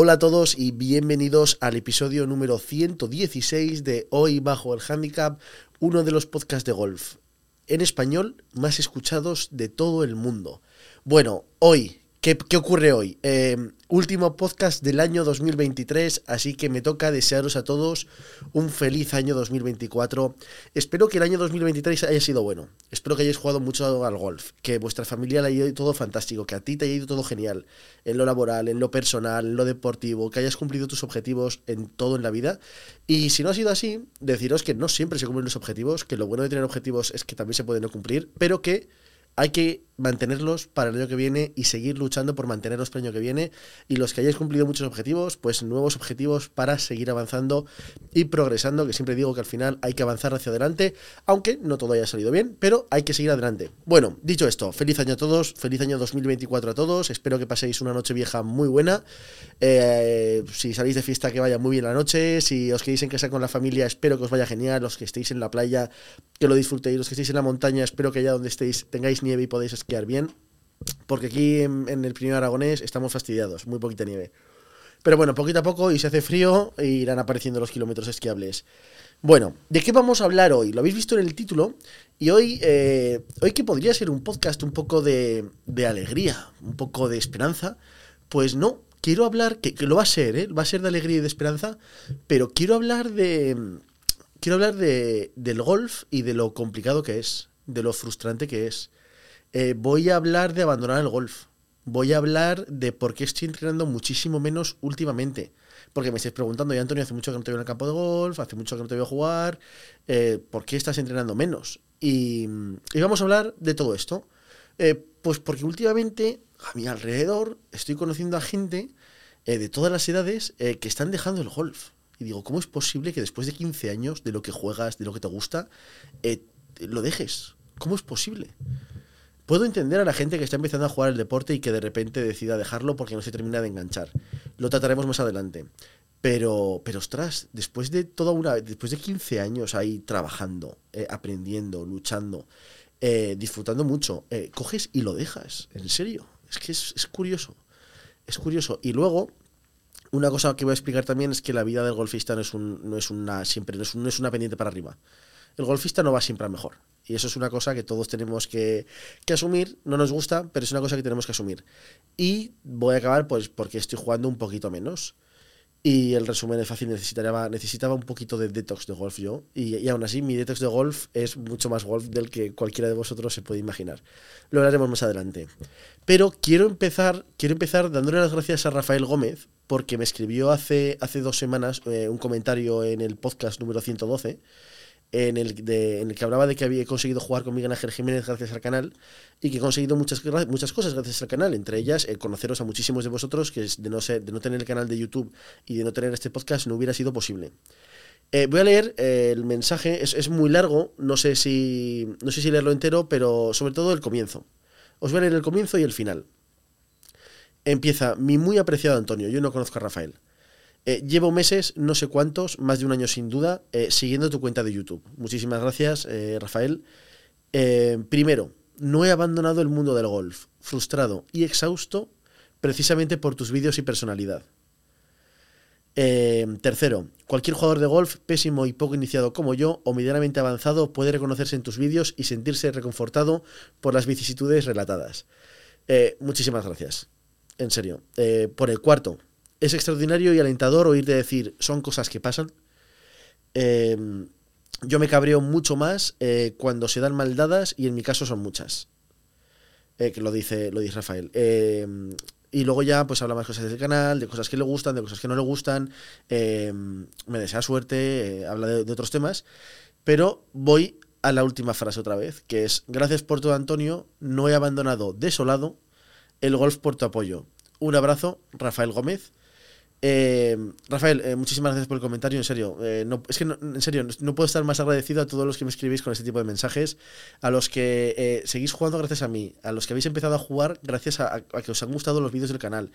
Hola a todos y bienvenidos al episodio número 116 de Hoy Bajo el Handicap, uno de los podcasts de golf en español más escuchados de todo el mundo. Bueno, hoy ¿Qué, ocurre hoy? Eh, último podcast del año 2023, así que me toca desearos a todos un feliz año 2024. Espero que el año 2023 haya sido bueno. Espero que hayáis jugado mucho al golf, que vuestra familia le haya ido todo fantástico, que a ti te haya ido todo genial, en lo laboral, en lo personal, en lo deportivo, que hayas cumplido tus objetivos en todo en la vida. Y si no ha sido así, deciros que no siempre se cumplen los objetivos, que lo bueno de tener objetivos es que también se pueden no cumplir, pero que hay que mantenerlos para el año que viene y seguir luchando por mantenerlos para el año que viene. Y los que hayáis cumplido muchos objetivos, pues nuevos objetivos para seguir avanzando y progresando, que siempre digo que al final hay que avanzar hacia adelante, aunque no todo haya salido bien, pero hay que seguir adelante. Bueno, dicho esto, feliz año a todos, feliz año 2024 a todos, espero que paséis una noche vieja muy buena. Eh, si salís de fiesta, que vaya muy bien la noche, si os queréis en casa con la familia, espero que os vaya genial, los que estéis en la playa, que lo disfrutéis, los que estéis en la montaña, espero que allá donde estéis tengáis nieve y podéis esquiar bien, porque aquí en, el primer aragonés estamos fastidiados, muy poquita nieve. Pero bueno, poquito a poco y se hace frío e irán apareciendo los kilómetros esquiables. Bueno, ¿de qué vamos a hablar hoy? Lo habéis visto en el título y hoy, eh, hoy que podría ser un podcast un poco de, de, alegría, un poco de esperanza, pues no, quiero hablar, que, que lo va a ser, ¿eh? va a ser de alegría y de esperanza, pero quiero hablar de... Quiero hablar de, del golf y de lo complicado que es, de lo frustrante que es. Eh, voy a hablar de abandonar el golf. Voy a hablar de por qué estoy entrenando muchísimo menos últimamente. Porque me estáis preguntando, ya Antonio, hace mucho que no te veo en el campo de golf, hace mucho que no te veo jugar, eh, ¿por qué estás entrenando menos? Y, vamos a hablar de todo esto. Eh, pues porque últimamente a mi alrededor estoy conociendo a gente de todas las edades que están dejando el golf. Y digo, ¿cómo es posible que después de 15 años de lo que juegas, de lo que te gusta, lo dejes? ¿Cómo es posible? Puedo entender a la gente que está empezando a jugar el deporte y que de repente decida dejarlo porque no se termina de enganchar. Lo trataremos más adelante. Pero, pero ostras, después de toda una. Después de 15 años ahí trabajando, eh, aprendiendo, luchando, eh, disfrutando mucho, eh, coges y lo dejas. En serio. Es que es, curioso. Es curioso. Y luego, una cosa que voy a explicar también es que la vida del golfista no es un, no es una. siempre, no es, no es una pendiente para arriba. El golfista no va siempre a mejor. Y eso es una cosa que todos tenemos que, asumir. No nos gusta, pero es una cosa que tenemos que asumir. Y voy a acabar pues porque estoy jugando un poquito menos. Y el resumen es fácil, necesitaba, necesitaba un poquito de detox de golf yo. Y, y, aún así, mi detox de golf es mucho más golf del que cualquiera de vosotros se puede imaginar. Lo haremos más adelante. Pero quiero empezar, quiero empezar dándole las gracias a Rafael Gómez, porque me escribió hace, hace dos semanas eh, un comentario en el podcast número 112 en el, en el que hablaba de que había conseguido jugar con Miguel Ángel Jiménez gracias al canal y que he conseguido muchas, muchas cosas gracias al canal, entre ellas el conoceros a muchísimos de vosotros, que de no, ser, de no tener el canal de YouTube y de no tener este podcast no hubiera sido posible. Eh, voy a leer eh, el mensaje, es, es, muy largo, no sé, si, no sé si leerlo entero, pero sobre todo el comienzo. Os voy a leer el comienzo y el final. Empieza, mi muy apreciado Antonio, yo no conozco a Rafael. Eh, llevo meses, no sé cuántos, más de un año sin duda, eh, siguiendo tu cuenta de YouTube. Muchísimas gracias, eh, Rafael. primero, no he abandonado el mundo del golf, frustrado y exhausto precisamente por tus vídeos y personalidad. tercero, cualquier jugador de golf, pésimo y poco iniciado como yo, o medianamente avanzado, puede reconocerse en tus vídeos y sentirse reconfortado por las vicisitudes relatadas. muchísimas gracias. En serio. por el cuarto, es extraordinario y alentador oírte decir, son cosas que pasan. Em, yo me cabreo mucho más eh, cuando se dan mal dadas y en mi caso son muchas. Eh, que lo dice, lo dice Rafael. Em, y luego ya pues habla más cosas del canal, de cosas que le gustan, de cosas que no le gustan. Em, me desea suerte, eh, habla de otros temas. Pero voy a la última frase otra vez, que es, gracias por todo Antonio, no he abandonado desolado el golf por tu apoyo. Un abrazo, Rafael Gómez. Eh, Rafael, eh, muchísimas gracias por el comentario. En serio, eh, no, es que en serio, no puedo estar más agradecido a todos los que me escribís con este tipo de mensajes, a los que seguís jugando gracias a mí, a los que habéis empezado a jugar gracias a, que os han gustado los vídeos del canal,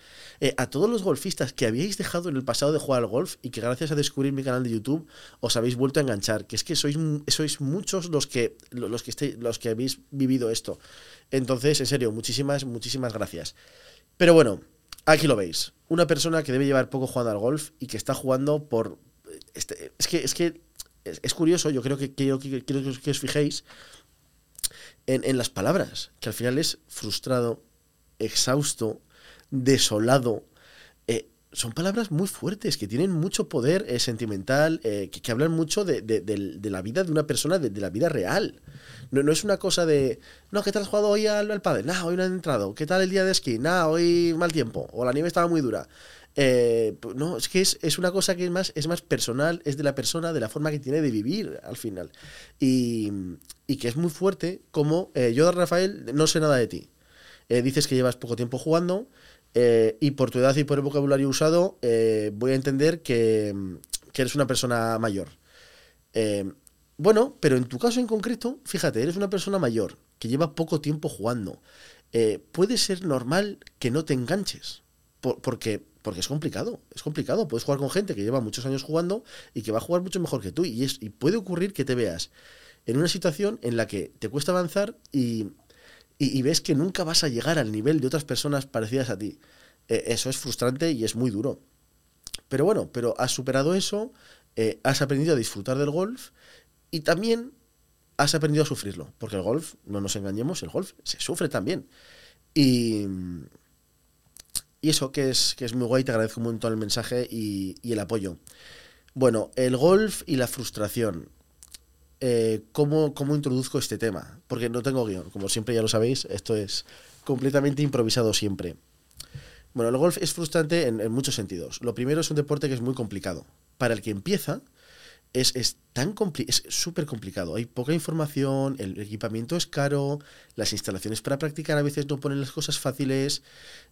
a todos los golfistas que habíais dejado en el pasado de jugar al golf y que gracias a descubrir mi canal de YouTube os habéis vuelto a enganchar. Que es que sois, sois muchos los que, los que, los que habéis vivido esto. Entonces, en serio, muchísimas, muchísimas gracias. Pero bueno, Aquí lo veis. Una persona que debe llevar poco jugando al golf y que está jugando por. Este, es que es que es, curioso, yo creo que quiero que, os fijéis en, en las palabras, que al final es frustrado, exhausto, desolado, son palabras muy fuertes, que tienen mucho poder eh, sentimental, eh, que, hablan mucho de, la vida de una persona, de, la vida real. No, no, es una cosa de, no, ¿qué tal has jugado hoy al, padre? No, hoy no he entrado. ¿Qué tal el día de esquí? No, hoy mal tiempo. O la nieve estaba muy dura. Eh, no, es que es, una cosa que es más, es más personal, es de la persona, de la forma que tiene de vivir al final. Y, que es muy fuerte como yo, Rafael, no sé nada de ti. dices que llevas poco tiempo jugando, eh, y por tu edad y por el vocabulario usado, eh, voy a entender que, eres una persona mayor. Eh, bueno, pero en tu caso en concreto, fíjate, eres una persona mayor que lleva poco tiempo jugando. puede ser normal que no te enganches, porque, porque es complicado, es complicado. Puedes jugar con gente que lleva muchos años jugando y que va a jugar mucho mejor que tú. Y, es, y puede ocurrir que te veas en una situación en la que te cuesta avanzar y y, ves que nunca vas a llegar al nivel de otras personas parecidas a ti. Eh, eso es frustrante y es muy duro. Pero bueno, pero has superado eso, eh, has aprendido a disfrutar del golf y también has aprendido a sufrirlo. Porque el golf, no nos engañemos, el golf se sufre también. Y, y eso que es, que es muy guay, te agradezco un montón el mensaje y, y el apoyo. Bueno, el golf y la frustración. Eh, cómo, introduzco este tema, porque no tengo guion, como siempre ya lo sabéis, esto es completamente improvisado siempre. Bueno, el golf es frustrante en muchos sentidos. Lo primero es un deporte que es muy complicado. Para el que empieza, es, es tan es súper complicado. Hay poca información, el equipamiento es caro, las instalaciones para practicar a veces no ponen las cosas fáciles.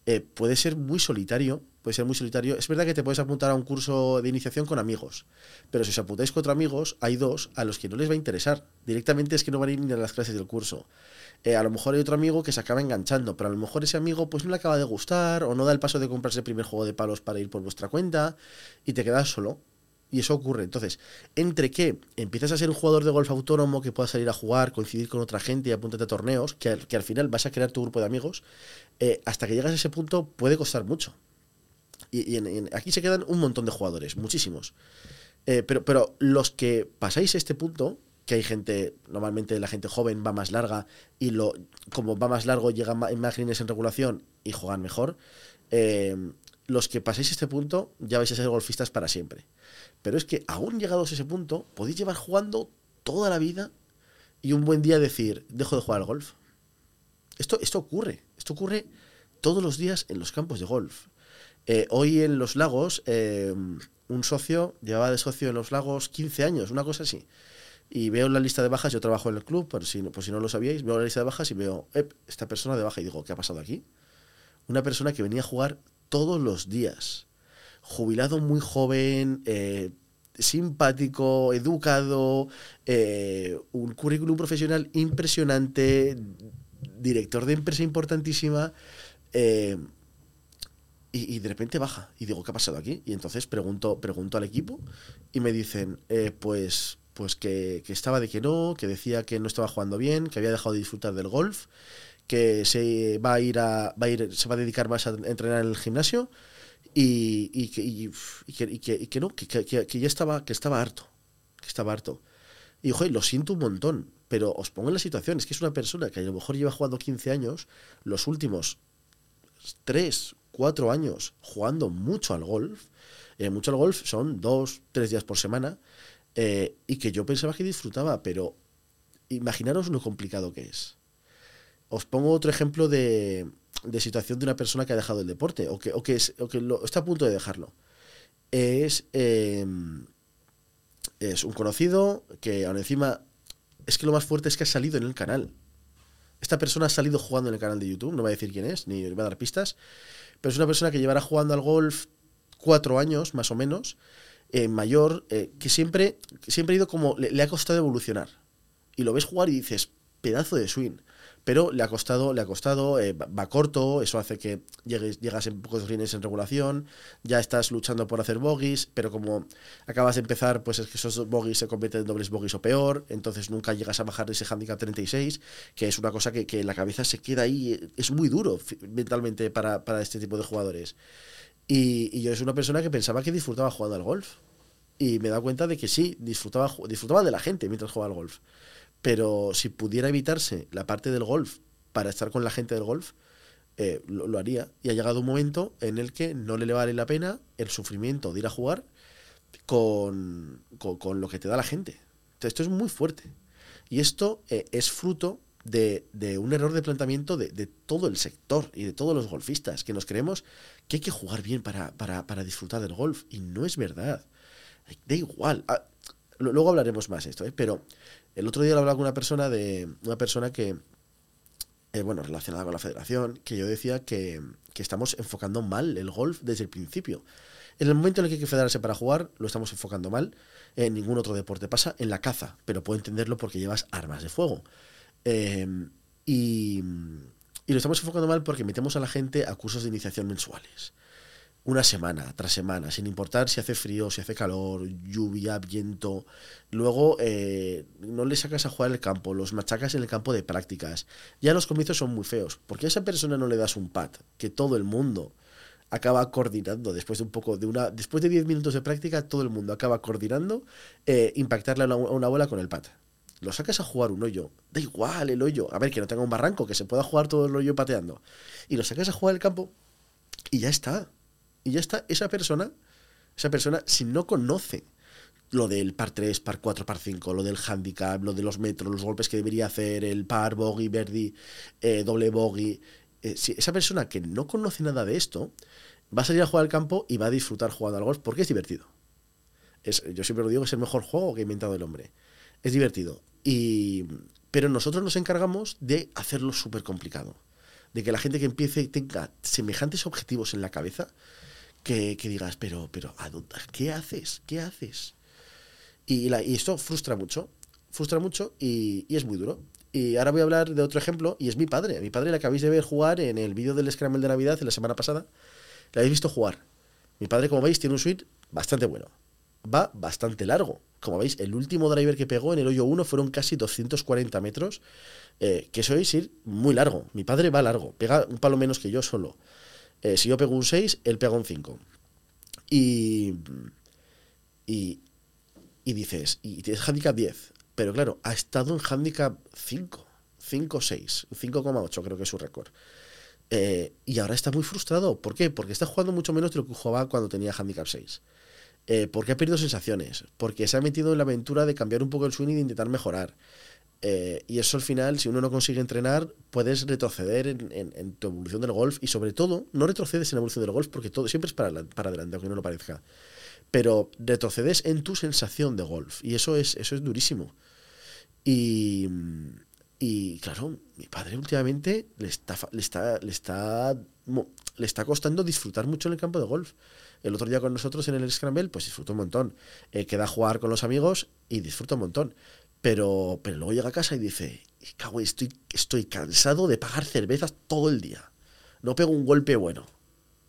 Eh, puede ser muy solitario, puede ser muy solitario. Es verdad que te puedes apuntar a un curso de iniciación con amigos, pero si os apuntáis con otros amigos, hay dos a los que no les va a interesar. Directamente es que no van a ir ni a las clases del curso. Eh, a lo mejor hay otro amigo que se acaba enganchando, pero a lo mejor ese amigo pues no le acaba de gustar o no da el paso de comprarse el primer juego de palos para ir por vuestra cuenta y te quedas solo. Y eso ocurre. Entonces, entre que empiezas a ser un jugador de golf autónomo que pueda salir a jugar, coincidir con otra gente y apuntarte a torneos, que, que al final vas a crear tu grupo de amigos, eh, hasta que llegas a ese punto puede costar mucho. Y, aquí se quedan un montón de jugadores, muchísimos. Eh, pero, pero los que pasáis este punto, que hay gente, normalmente la gente joven va más larga y lo, como va más largo llegan imágenes en regulación y juegan mejor, eh, los que pasáis este punto ya vais a ser golfistas para siempre. Pero es que aún llegados a ese punto, podéis llevar jugando toda la vida y un buen día decir, dejo de jugar al golf. Esto, esto ocurre, esto ocurre todos los días en los campos de golf. Eh, hoy en los lagos, eh, un socio llevaba de socio en los lagos 15 años, una cosa así. Y veo la lista de bajas, yo trabajo en el club, por si, por si no lo sabíais, veo la lista de bajas y veo, esta persona de baja y digo, ¿qué ha pasado aquí? Una persona que venía a jugar todos los días jubilado muy joven, eh, simpático, educado, eh, un currículum profesional impresionante, director de empresa importantísima, eh, y, de repente baja. Y digo, ¿qué ha pasado aquí? Y entonces pregunto, pregunto al equipo y me dicen, pues, pues que, que, estaba de que no, que decía que no estaba jugando bien, que había dejado de disfrutar del golf, que se va a ir a, va a ir, se va a dedicar más a entrenar en el gimnasio y, que, y, que, y, que, no, que, que, ya estaba, que estaba harto, que estaba harto. Y ojo, lo siento un montón, pero os pongo en la situación, es que es una persona que a lo mejor lleva jugando 15 años, los últimos 3, 4 años jugando mucho al golf, eh, mucho al golf son 2, 3 días por semana, eh, y que yo pensaba que disfrutaba, pero imaginaros lo complicado que es. Os pongo otro ejemplo de, de situación de una persona que ha dejado el deporte o que, o que, está a punto de dejarlo. Es, em, es un conocido que ahora encima es que lo más fuerte es que ha salido en el canal. Esta persona ha salido jugando en el canal de YouTube, no voy a decir quién es, ni va a dar pistas, pero es una persona que llevará jugando al golf cuatro años, más o menos, eh, mayor, eh, que siempre, siempre ha ido como, le, ha costado evolucionar. Y lo ves jugar y dices, pedazo de swing pero le ha costado, le ha costado, eh, va, corto, eso hace que llegues, llegas en pocos greens en regulación, ya estás luchando por hacer bogies, pero como acabas de empezar, pues es que esos bogies se convierten en dobles bogies o peor, entonces nunca llegas a bajar ese handicap 36, que es una cosa que, que en la cabeza se queda ahí, es muy duro mentalmente para, para este tipo de jugadores. Y, yo es una persona que pensaba que disfrutaba jugando al golf. Y me da cuenta de que sí, disfrutaba, disfrutaba de la gente mientras jugaba al golf. Pero si pudiera evitarse la parte del golf para estar con la gente del golf, eh, lo, haría. Y ha llegado un momento en el que no le vale la pena el sufrimiento de ir a jugar con, con, lo que te da la gente. esto es muy fuerte. Y esto eh, es fruto de, un error de planteamiento de, todo el sector y de todos los golfistas, que nos creemos que hay que jugar bien para, para, disfrutar del golf. Y no es verdad. Da igual. Ah, luego hablaremos más de esto, ¿eh? pero el otro día lo hablaba con una persona de una persona que, eh, bueno, relacionada con la federación, que yo decía que, que estamos enfocando mal el golf desde el principio. En el momento en el que hay que federarse para jugar, lo estamos enfocando mal. En ningún otro deporte pasa, en la caza, pero puedo entenderlo porque llevas armas de fuego. Em, y, lo estamos enfocando mal porque metemos a la gente a cursos de iniciación mensuales. Una semana tras semana, sin importar si hace frío, si hace calor, lluvia, viento. Luego eh, no le sacas a jugar el campo, los machacas en el campo de prácticas. Ya los comienzos son muy feos. porque a esa persona no le das un pad que todo el mundo acaba coordinando después de un poco de una después de 10 minutos de práctica todo el mundo acaba coordinando eh, impactarle a una, bola con el pad lo sacas a jugar un hoyo, da igual el hoyo, a ver, que no tenga un barranco, que se pueda jugar todo el hoyo pateando, y lo sacas a jugar el campo y ya está. Y ya está, esa persona, esa persona, si no conoce lo del par 3, par 4, par 5, lo del handicap, lo de los metros, los golpes que debería hacer, el par, bogey, verdi, eh, doble bogey, eh, si esa persona que no conoce nada de esto, va a salir a jugar al campo y va a disfrutar jugando al golf porque es divertido. Es, yo siempre lo digo, es el mejor juego que ha inventado el hombre. Es divertido. Y, pero nosotros nos encargamos de hacerlo súper complicado. De que la gente que empiece tenga semejantes objetivos en la cabeza que, digas, pero, pero, ¿qué haces? ¿Qué haces? Y, la, y esto frustra mucho, frustra mucho y, es muy duro. Y ahora voy a hablar de otro ejemplo, y es mi padre. Mi padre le acabáis de ver jugar en el vídeo del Scramble de Navidad de la semana pasada. Le habéis visto jugar. Mi padre, como veis, tiene un swing bastante bueno. Va bastante largo como veis, el último driver que pegó en el hoyo 1 fueron casi 240 metros, eh, que eso es ir muy largo. Mi padre va largo, pega un palo menos que yo solo. Eh, si yo pego un 6, él pega un 5. Y, y, y dices, y tienes handicap 10, pero claro, ha estado en handicap 5, 5 6, 5,8 creo que es su récord. Eh, y ahora está muy frustrado. ¿Por qué? Porque está jugando mucho menos de lo que jugaba cuando tenía handicap 6. Eh, porque ha perdido sensaciones, porque se ha metido en la aventura de cambiar un poco el swing y de intentar mejorar. Eh, y eso al final, si uno no consigue entrenar, puedes retroceder en, tu evolución del golf y sobre todo, no retrocedes en la evolución del golf porque todo siempre es para, adelante, aunque no lo parezca. Pero retrocedes en tu sensación de golf y eso es, eso es durísimo. Y, y claro, mi padre últimamente le está, le está, le está, le está costando disfrutar mucho en el campo de golf el otro día con nosotros en el Scramble, pues disfruto un montón. Eh, queda a jugar con los amigos y disfruto un montón. Pero, pero luego llega a casa y dice, cago, estoy, estoy cansado de pagar cervezas todo el día. No pego un golpe bueno.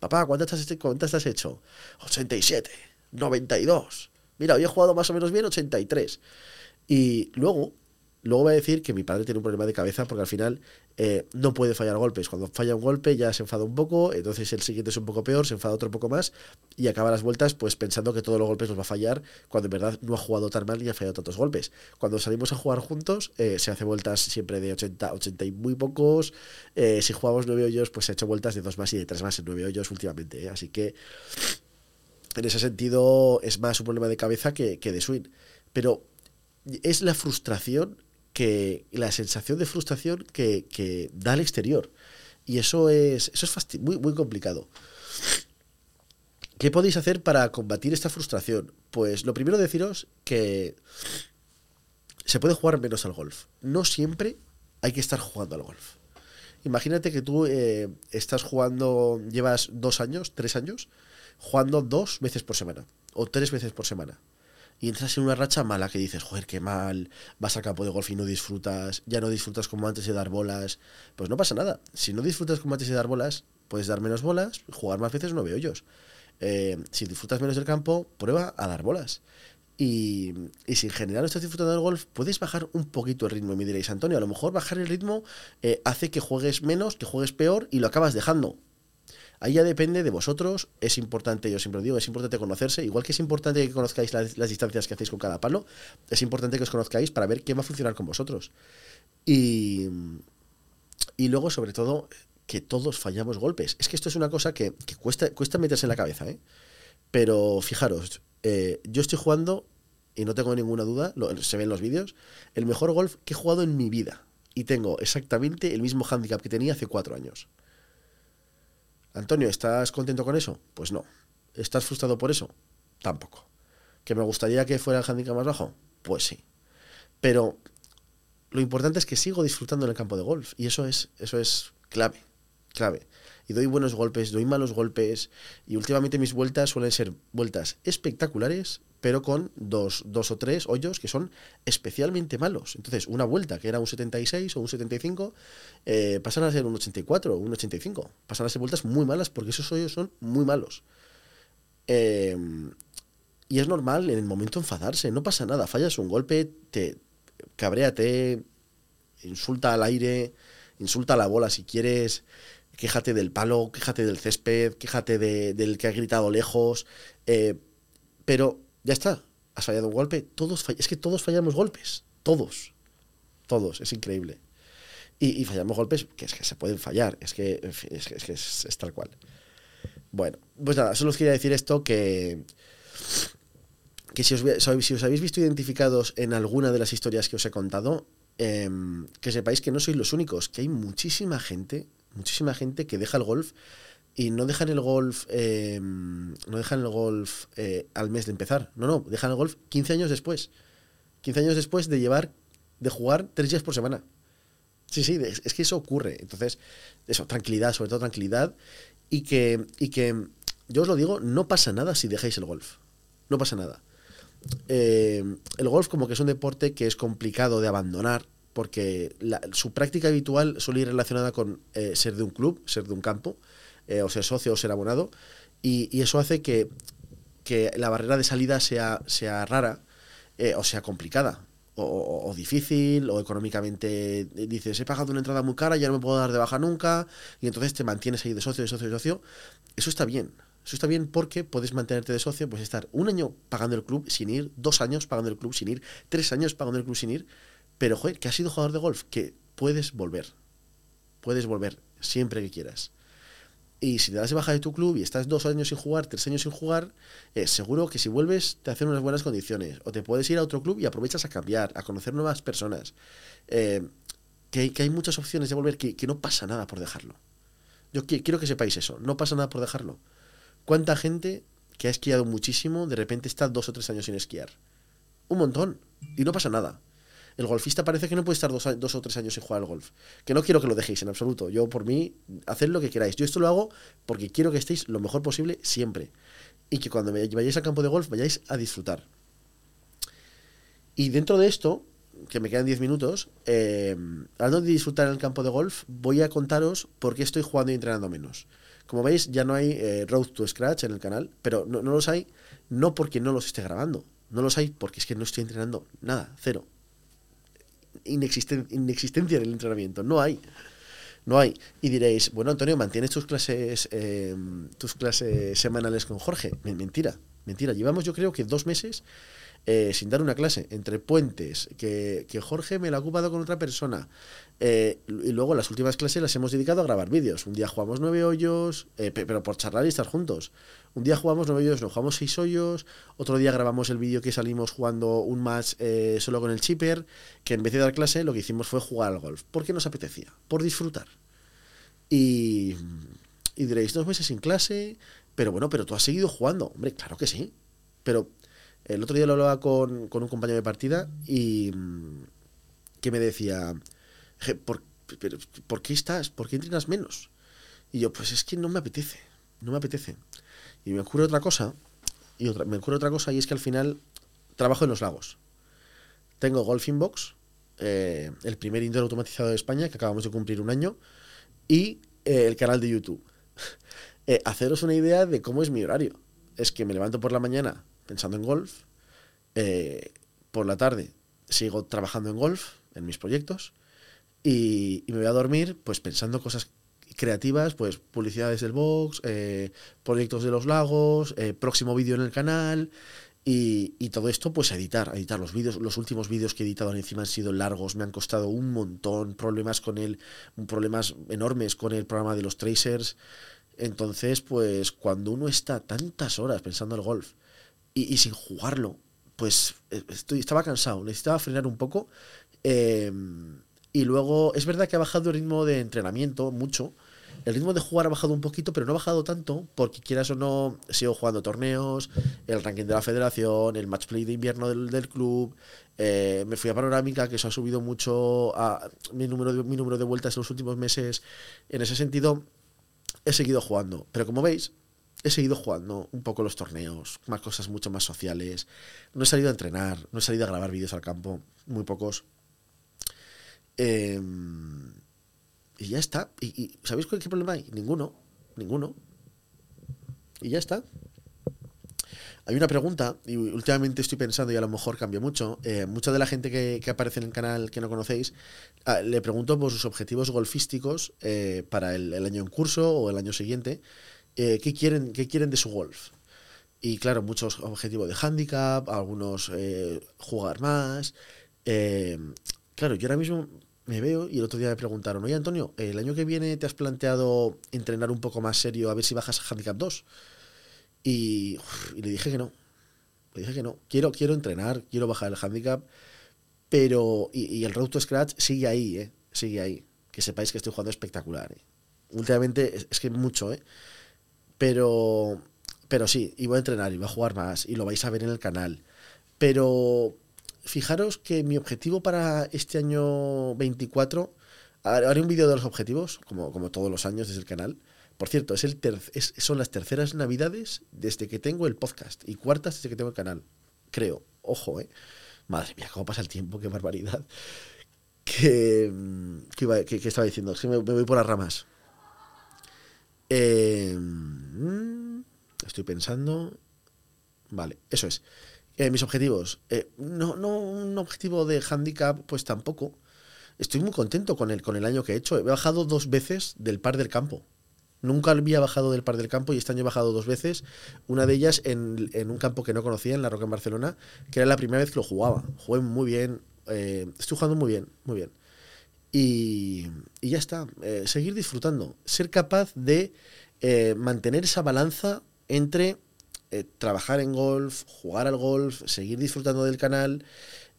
Papá, ¿cuántas has, ¿cuántas has hecho? 87, 92. Mira, hoy he jugado más o menos bien 83. Y luego Luego voy a decir que mi padre tiene un problema de cabeza porque al final eh, no puede fallar golpes. Cuando falla un golpe ya se enfada un poco, entonces el siguiente es un poco peor, se enfada otro poco más y acaba las vueltas pues pensando que todos los golpes los va a fallar cuando en verdad no ha jugado tan mal y ha fallado tantos golpes. Cuando salimos a jugar juntos eh, se hace vueltas siempre de 80, 80 y muy pocos. Eh, si jugamos nueve hoyos pues se ha hecho vueltas de dos más y de tres más en nueve hoyos últimamente. Así que en ese sentido es más un problema de cabeza que, que de swing. Pero es la frustración que la sensación de frustración que, da al exterior. Y eso es, eso es muy, muy complicado. ¿Qué podéis hacer para combatir esta frustración? Pues lo primero deciros que se puede jugar menos al golf. No siempre hay que estar jugando al golf. Imagínate que tú eh, estás jugando, llevas dos años, tres años, jugando dos veces por semana o tres veces por semana y entras en una racha mala que dices, joder, qué mal, vas al campo de golf y no disfrutas, ya no disfrutas como antes de dar bolas, pues no pasa nada. Si no disfrutas como antes de dar bolas, puedes dar menos bolas, jugar más veces nueve hoyos. Eh, si disfrutas menos del campo, prueba a dar bolas. Y, si en general no estás disfrutando del golf, puedes bajar un poquito el ritmo. Y me diréis, Antonio, a lo mejor bajar el ritmo eh, hace que juegues menos, que juegues peor y lo acabas dejando. Ahí ya depende de vosotros. Es importante, yo siempre digo, es importante conocerse. Igual que es importante que conozcáis las, distancias que hacéis con cada palo, es importante que os conozcáis para ver qué va a funcionar con vosotros. Y, y luego, sobre todo, que todos fallamos golpes. Es que esto es una cosa que, cuesta, cuesta meterse en la cabeza, ¿eh? Pero fijaros, eh, yo estoy jugando, y no tengo ninguna duda, se ven los vídeos, el mejor golf que he jugado en mi vida. Y tengo exactamente el mismo handicap que tenía hace cuatro años. Antonio, ¿estás contento con eso? Pues no. ¿Estás frustrado por eso? Tampoco. ¿Que me gustaría que fuera el handicap más bajo? Pues sí. Pero lo importante es que sigo disfrutando en el campo de golf. Y eso es, eso es clave. Clave y doy buenos golpes, doy malos golpes y últimamente mis vueltas suelen ser vueltas espectaculares, pero con dos, dos o tres hoyos que son especialmente malos. Entonces, una vuelta que era un 76 o un 75 eh, pasan a ser un 84 o un 85. Pasan a ser vueltas muy malas porque esos hoyos son muy malos. Eh, y es normal en el momento enfadarse, no pasa nada, fallas un golpe, te cabréate, insulta al aire, insulta a la bola si quieres, quéjate del palo, quéjate del césped, quéjate del que ha gritado lejos, eh, pero ya está, has fallado un golpe, todos es que todos fallamos golpes, todos, todos, es increíble. Y, fallamos golpes que es que se pueden fallar, es que es, que es, tal cual. Bueno, pues nada, solo os quería decir esto que que si os, si os habéis visto identificados en alguna de las historias que os he contado, em, que sepáis que no sois los únicos, que hay muchísima gente muchísima gente que deja el golf y no dejan el golf em, no dejan el golf eh, al mes de empezar. No no dejan el golf 15 años después. 15 años después de llevar de jugar tres días por semana. Sí sí es, que eso ocurre. Entonces eso tranquilidad sobre todo tranquilidad. Y que y que yo os lo digo no pasa nada si dejáis el golf. No pasa nada. Em, el golf como que es un deporte que es complicado de abandonar porque su práctica habitual suele ir relacionada con eh, ser de un club, ser de un campo, eh, o ser socio o ser abonado, y, eso hace que, la barrera de salida sea, sea rara eh, o sea complicada. O, difícil, o económicamente dices, he pagado una entrada muy cara, ya no me puedo dar de baja nunca, y entonces te mantienes ahí de socio, de socio, de socio. Eso está bien. Eso está bien porque puedes mantenerte de socio, pues estar un año pagando el club sin ir, dos años pagando el club sin ir, tres años pagando el club sin ir, pero, joder, que has sido jugador de golf, que puedes volver. Puedes volver siempre que quieras. Y si te das de baja de tu club y estás dos años sin jugar, tres años sin jugar, eh, seguro que si vuelves te hacen unas buenas condiciones. O te puedes ir a otro club y aprovechas a cambiar, a conocer nuevas personas. Eh, que, hay muchas opciones de volver, que, no pasa nada por dejarlo. Yo quiero que sepáis eso, no pasa nada por dejarlo. ¿Cuánta gente que ha esquiado muchísimo de repente está dos o tres años sin esquiar? Un montón. Y no pasa nada. El golfista parece que no puede estar dos, o tres años sin jugar al golf. Que no quiero que lo dejéis en absoluto. Yo, por mí, haced lo que queráis. Yo esto lo hago porque quiero que estéis lo mejor posible siempre. Y que cuando vayáis al campo de golf vayáis a disfrutar. Y dentro de esto, que me quedan 10 minutos, eh, hablando de disfrutar en el campo de golf, voy a contaros por qué estoy jugando y entrenando menos. Como veis, ya no hay eh, Road to Scratch en el canal, pero no, no los hay no porque no los esté grabando. No los hay porque es que no estoy entrenando nada, cero inexistencia en el entrenamiento. No hay. No hay. Y diréis, bueno, Antonio, ¿mantienes tus clases, em, tus clases semanales con Jorge? Mentira, mentira. Llevamos yo creo que dos meses eh, sin dar una clase, entre puentes, que, Jorge me la ha ocupado con otra persona. Eh, y luego las últimas clases las hemos dedicado a grabar vídeos. Un día jugamos nueve hoyos, eh, pero por charlar y estar juntos. Un día jugamos nueve hoyos, no jugamos seis hoyos. Otro día grabamos el vídeo que salimos jugando un match solo con el chipper, que en vez de dar clase lo que hicimos fue jugar al golf. Porque nos apetecía, por disfrutar. Y, y diréis, dos meses sin clase, pero bueno, pero tú has seguido jugando. Hombre, claro que sí. Pero el otro día lo hablaba con, un compañero de partida y mm, que me decía, ¿por, ¿por qué estás? ¿Por qué entrenas menos? Y yo, pues es que no me apetece, no me apetece. Y me ocurre otra cosa, y me ocurre otra cosa, y es que al final trabajo en los lagos. Tengo Golfing Box, eh, el primer indoor automatizado de España, que acabamos de cumplir un año, y eh, el canal de YouTube. Eh, haceros una idea de cómo es mi horario. Es que me levanto por la mañana pensando en golf, por la tarde sigo trabajando en golf, en mis proyectos, y, me voy a dormir pues pensando cosas creativas, pues publicidades del box, proyectos de los lagos, próximo vídeo en el canal, y, todo esto, pues editar, editar los vídeos. Los últimos vídeos que he editado encima han sido largos, me han costado un montón, problemas con el, problemas enormes con el programa de los tracers. Entonces, pues cuando uno está tantas horas pensando en el golf y, sin jugarlo, pues eh, estoy, estaba cansado, necesitaba frenar un poco. Em, y luego, es verdad que ha bajado el ritmo de entrenamiento mucho, el ritmo de jugar ha bajado un poquito, pero no ha bajado tanto, porque quieras o no, sigo jugando torneos, el ranking de la federación, el match play de invierno del, club. Eh, me fui a Panorámica, que eso ha subido mucho mi número, mi número de vueltas en los últimos meses. En ese sentido, he seguido jugando. Pero como veis, he seguido jugando un poco los torneos, más cosas mucho más sociales. No he salido a entrenar, no he salido a grabar vídeos al campo, muy pocos. Eh, y ya está. ¿Y, sabéis cuál, qué problema hay? Ninguno. Ninguno. Y ya está. Hay una pregunta, y últimamente estoy pensando, y a lo mejor cambia mucho. Eh, mucha de la gente que, aparece en el canal que no conocéis, ah, le pregunto por sus objetivos golfísticos eh, para el, año en curso o el año siguiente. Eh, ¿qué, quieren, ¿Qué quieren de su golf? Y claro, muchos objetivos de handicap, algunos jugar más. claro, yo ahora mismo me veo y el otro día me preguntaron, oye Antonio, ¿el año que viene te has planteado entrenar un poco más serio a ver si bajas a Handicap 2? Y, le dije que no. Le dije que no. Quiero, quiero entrenar, quiero bajar el handicap, pero. Y, el Road to Scratch sigue ahí, ¿eh? Sigue ahí. Que sepáis que estoy jugando espectacular. ¿eh? Últimamente es, es, que mucho, ¿eh? Pero. Pero sí, y voy a entrenar y voy a jugar más y lo vais a ver en el canal. Pero fijaros que mi objetivo para este año 24, haré un vídeo de los objetivos, como, como todos los años desde el canal. Por cierto, es el son las terceras navidades desde que tengo el podcast y cuartas desde que tengo el canal. Creo. Ojo, ¿eh? Madre mía, cómo pasa el tiempo, qué barbaridad. Que, que, estaba diciendo, es que me, voy por las ramas. Eh, mm, estoy pensando. Vale, eso es. Eh, mis objetivos. Eh, no, no un objetivo de handicap, pues tampoco. Estoy muy contento con el, con el año que he hecho. He bajado dos veces del par del campo. Nunca había bajado del par del campo y este año he bajado dos veces. Una de ellas en, un campo que no conocía, en La Roca en Barcelona, que era la primera vez que lo jugaba. Jugué muy bien. Eh, estoy jugando muy bien, muy bien. Y, y ya está. seguir disfrutando. Ser capaz de mantener esa balanza entre eh, trabajar en golf, jugar al golf, seguir disfrutando del canal,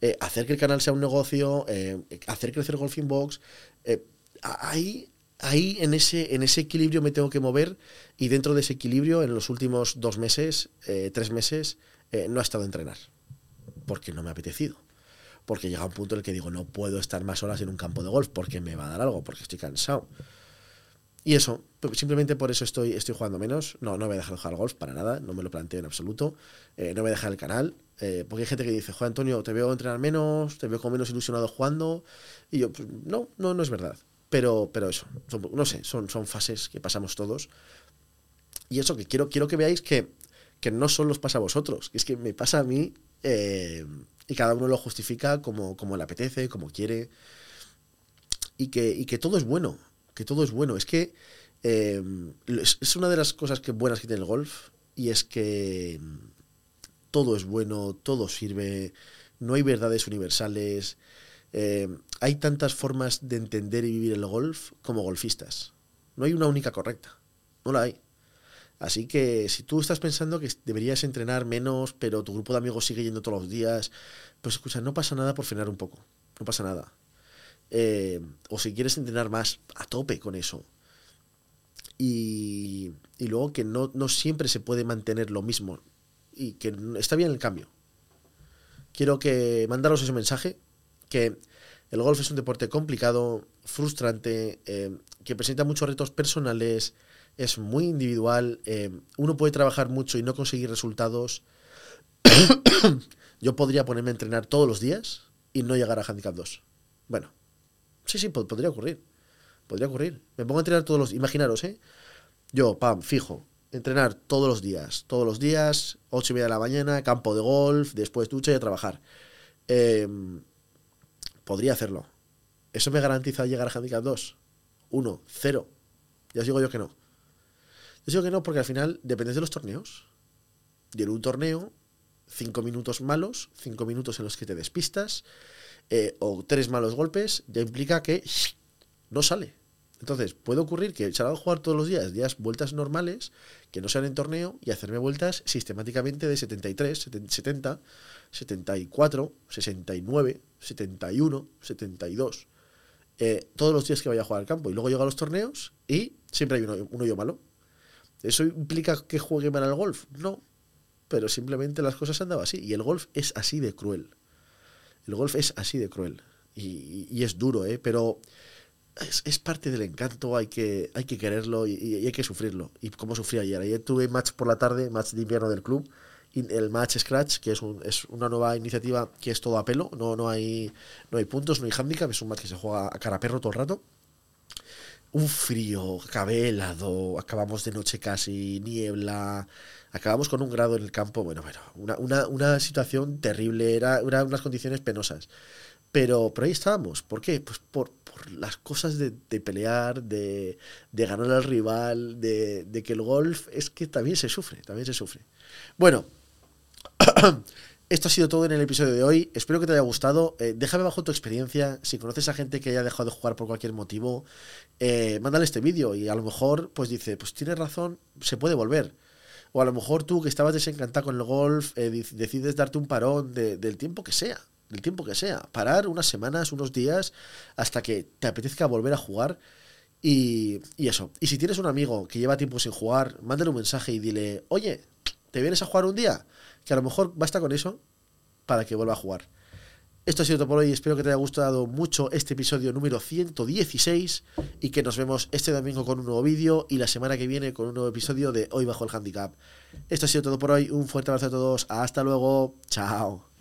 eh, hacer que el canal sea un negocio, eh, hacer crecer Golfing Box. ahí, ahí en, ese, en ese equilibrio me tengo que mover y dentro de ese equilibrio, en los últimos dos meses, tres meses, no he estado entrenar. Porque no me ha apetecido. Porque llega un punto en el que digo, no puedo estar más horas en un campo de golf porque me va a dar algo, porque estoy cansado. Y eso, simplemente por eso estoy, estoy jugando menos. No, no voy a dejar de jugar golf para nada, no me lo planteo en absoluto. Eh, no voy a dejar el canal, eh, porque hay gente que dice, Juan Antonio, te veo entrenar menos, te veo con menos ilusionado jugando. Y yo, pues, no, no, no es verdad. Pero, pero eso, no sé, son, son fases que pasamos todos. Y eso, que quiero, quiero que veáis que, que no solo os pasa a vosotros, que es que me pasa a mí eh, y cada uno lo justifica como, como le apetece, como quiere. Y que, y que todo es bueno que todo es bueno. Es que eh, es una de las cosas que buenas que tiene el golf y es que mm, todo es bueno, todo sirve, no hay verdades universales. Eh, hay tantas formas de entender y vivir el golf como golfistas. No hay una única correcta. No la hay. Así que si tú estás pensando que deberías entrenar menos, pero tu grupo de amigos sigue yendo todos los días, pues escucha, no pasa nada por frenar un poco. No pasa nada. Eh, o si quieres entrenar más, a tope con eso. Y, y luego que no, no, siempre se puede mantener lo mismo y que está bien el cambio. Quiero que mandaros ese mensaje, que el golf es un deporte complicado, frustrante, eh, que presenta muchos retos personales, es muy individual, eh, uno puede trabajar mucho y no conseguir resultados, yo podría ponerme a entrenar todos los días y no llegar a Handicap 2. Bueno, sí, sí, podría ocurrir. Podría ocurrir. Me pongo a entrenar todos los Imaginaros, ¿eh? Yo, pam, fijo. Entrenar todos los días. Todos los días, ocho y media de la mañana, campo de golf, después ducha y a trabajar. Em, podría hacerlo. ¿Eso me garantiza llegar a Handicap 2? Uno, cero. Ya os digo yo que no. Yo digo que no porque al final dependes de los torneos. Y en un torneo, cinco minutos malos, cinco minutos en los que te despistas, eh, o tres malos golpes, ya implica que no sale. Entonces, puede ocurrir que salga a jugar todos los días, días vueltas normales, que no sean en torneo, y hacerme vueltas sistemáticamente de 73, 70, 74, 69, 71, 72. todos los días que vaya a jugar al campo. Y luego llega a los torneos y siempre hay uno, uno yo malo. ¿Eso implica que juegue mal al golf? No. Pero simplemente las cosas han dado así. Y el golf es así de cruel. El golf es así de cruel. Y, es duro, ¿eh? Pero es, parte del encanto, hay que, hay que quererlo y, hay que sufrirlo. Y como sufrí ayer. Ayer tuve match por la tarde, match de invierno del club. el match Scratch, que es, es una nueva iniciativa que es todo a pelo, no, no, hay, no hay puntos, no hay handicap, es un match que se juega a cara perro todo el rato un frío, acabé acabamos de noche casi, niebla, acabamos con un grado en el campo, bueno, bueno, una, una, una situación terrible, era, unas condiciones penosas. Pero por ahí estábamos. ¿Por qué? Pues por, las cosas de, pelear, de, ganar al rival, de, que el golf es que también se sufre, también se sufre. Bueno, esto ha sido todo en el episodio de hoy. Espero que te haya gustado. Eh, déjame bajo tu experiencia. Si conoces a gente que haya dejado de jugar por cualquier motivo, eh, mándale este vídeo y a lo mejor pues dice, pues tienes razón, se puede volver. O a lo mejor tú que estabas desencantado con el golf, eh, decides darte un parón del tiempo que sea, del tiempo que sea. Parar unas semanas, unos días, hasta que te apetezca volver a jugar. Y, y eso. Y si tienes un amigo que lleva tiempo sin jugar, mándale un mensaje y dile, oye, ¿te vienes a jugar un día? Que a lo mejor basta con eso para que vuelva a jugar. Esto ha sido todo por hoy. Espero que te haya gustado mucho este episodio número 116 y que nos vemos este domingo con un nuevo vídeo y la semana que viene con un nuevo episodio de Hoy Bajo el Handicap. Esto ha sido todo por hoy. Un fuerte abrazo a todos. Hasta luego. Chao.